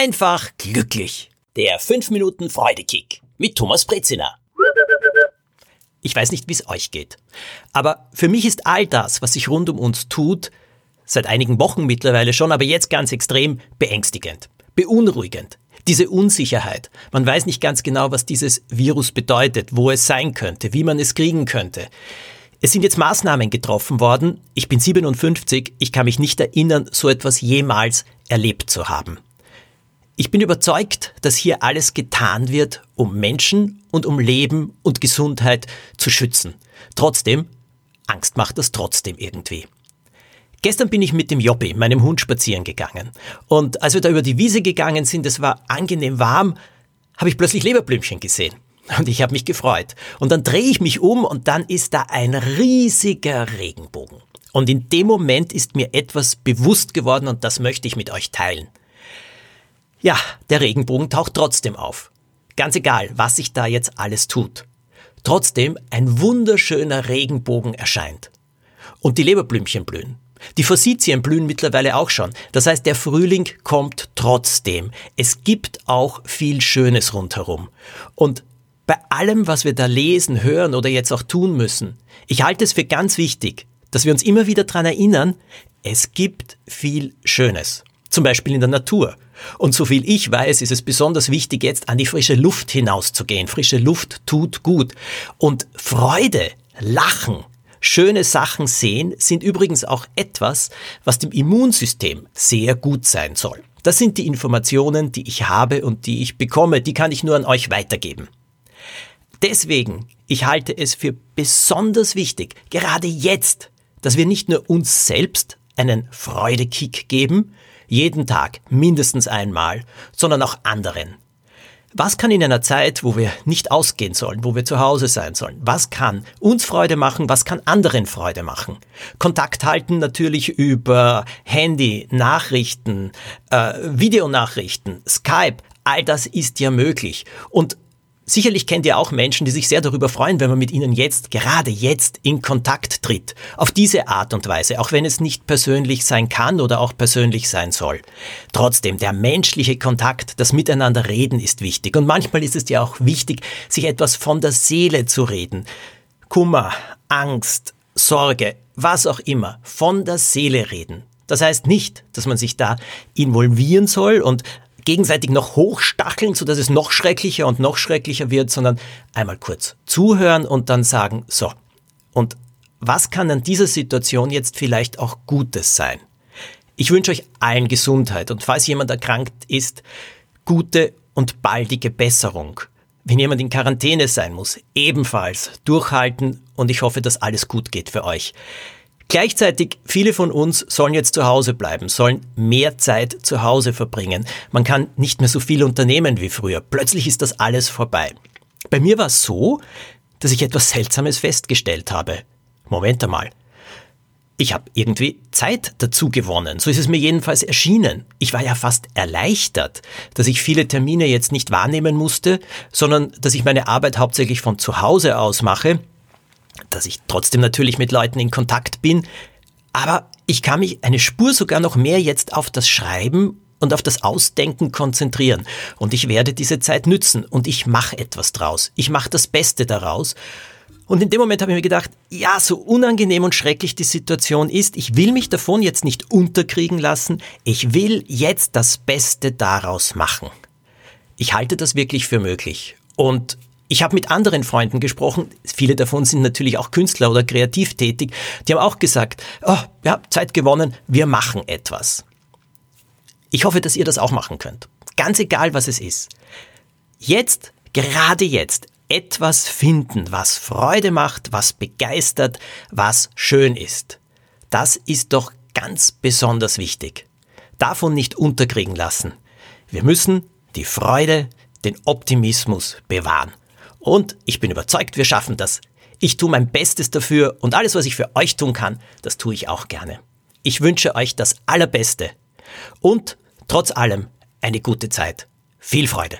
einfach glücklich. Der 5 Minuten Freudekick mit Thomas Brezina. Ich weiß nicht, wie es euch geht. Aber für mich ist all das, was sich rund um uns tut, seit einigen Wochen mittlerweile schon, aber jetzt ganz extrem beängstigend, beunruhigend. Diese Unsicherheit. Man weiß nicht ganz genau, was dieses Virus bedeutet, wo es sein könnte, wie man es kriegen könnte. Es sind jetzt Maßnahmen getroffen worden. Ich bin 57. Ich kann mich nicht erinnern, so etwas jemals erlebt zu haben. Ich bin überzeugt, dass hier alles getan wird, um Menschen und um Leben und Gesundheit zu schützen. Trotzdem, Angst macht das trotzdem irgendwie. Gestern bin ich mit dem Jobbi, meinem Hund, spazieren gegangen. Und als wir da über die Wiese gegangen sind, es war angenehm warm, habe ich plötzlich Leberblümchen gesehen. Und ich habe mich gefreut. Und dann drehe ich mich um und dann ist da ein riesiger Regenbogen. Und in dem Moment ist mir etwas bewusst geworden und das möchte ich mit euch teilen. Ja, der Regenbogen taucht trotzdem auf. Ganz egal, was sich da jetzt alles tut. Trotzdem ein wunderschöner Regenbogen erscheint. Und die Leberblümchen blühen. Die Forsythien blühen mittlerweile auch schon. Das heißt, der Frühling kommt trotzdem. Es gibt auch viel Schönes rundherum. Und bei allem, was wir da lesen, hören oder jetzt auch tun müssen, ich halte es für ganz wichtig, dass wir uns immer wieder daran erinnern, es gibt viel Schönes. Zum Beispiel in der Natur. Und so viel ich weiß, ist es besonders wichtig, jetzt an die frische Luft hinauszugehen. Frische Luft tut gut. Und Freude, Lachen, schöne Sachen sehen sind übrigens auch etwas, was dem Immunsystem sehr gut sein soll. Das sind die Informationen, die ich habe und die ich bekomme. Die kann ich nur an euch weitergeben. Deswegen, ich halte es für besonders wichtig, gerade jetzt, dass wir nicht nur uns selbst einen Freudekick geben, jeden Tag mindestens einmal, sondern auch anderen. Was kann in einer Zeit, wo wir nicht ausgehen sollen, wo wir zu Hause sein sollen, was kann uns Freude machen, was kann anderen Freude machen? Kontakt halten natürlich über Handy, Nachrichten, äh, Videonachrichten, Skype, all das ist ja möglich. Und Sicherlich kennt ihr auch Menschen, die sich sehr darüber freuen, wenn man mit ihnen jetzt, gerade jetzt, in Kontakt tritt. Auf diese Art und Weise, auch wenn es nicht persönlich sein kann oder auch persönlich sein soll. Trotzdem, der menschliche Kontakt, das Miteinander reden ist wichtig. Und manchmal ist es ja auch wichtig, sich etwas von der Seele zu reden. Kummer, Angst, Sorge, was auch immer, von der Seele reden. Das heißt nicht, dass man sich da involvieren soll und gegenseitig noch hochstacheln, sodass es noch schrecklicher und noch schrecklicher wird, sondern einmal kurz zuhören und dann sagen, so, und was kann an dieser Situation jetzt vielleicht auch Gutes sein? Ich wünsche euch allen Gesundheit und falls jemand erkrankt ist, gute und baldige Besserung. Wenn jemand in Quarantäne sein muss, ebenfalls durchhalten und ich hoffe, dass alles gut geht für euch. Gleichzeitig, viele von uns sollen jetzt zu Hause bleiben, sollen mehr Zeit zu Hause verbringen. Man kann nicht mehr so viel unternehmen wie früher. Plötzlich ist das alles vorbei. Bei mir war es so, dass ich etwas Seltsames festgestellt habe. Moment einmal. Ich habe irgendwie Zeit dazu gewonnen. So ist es mir jedenfalls erschienen. Ich war ja fast erleichtert, dass ich viele Termine jetzt nicht wahrnehmen musste, sondern dass ich meine Arbeit hauptsächlich von zu Hause aus mache dass ich trotzdem natürlich mit Leuten in Kontakt bin, aber ich kann mich eine Spur sogar noch mehr jetzt auf das Schreiben und auf das Ausdenken konzentrieren. Und ich werde diese Zeit nützen und ich mache etwas draus. Ich mache das Beste daraus. Und in dem Moment habe ich mir gedacht, ja, so unangenehm und schrecklich die Situation ist, ich will mich davon jetzt nicht unterkriegen lassen. Ich will jetzt das Beste daraus machen. Ich halte das wirklich für möglich. Und ich habe mit anderen Freunden gesprochen, viele davon sind natürlich auch Künstler oder kreativ tätig, die haben auch gesagt, oh, ja, Zeit gewonnen, wir machen etwas. Ich hoffe, dass ihr das auch machen könnt. Ganz egal, was es ist. Jetzt, gerade jetzt, etwas finden, was Freude macht, was begeistert, was schön ist. Das ist doch ganz besonders wichtig. Davon nicht unterkriegen lassen. Wir müssen die Freude, den Optimismus bewahren. Und ich bin überzeugt, wir schaffen das. Ich tue mein Bestes dafür und alles, was ich für euch tun kann, das tue ich auch gerne. Ich wünsche euch das Allerbeste und trotz allem eine gute Zeit. Viel Freude.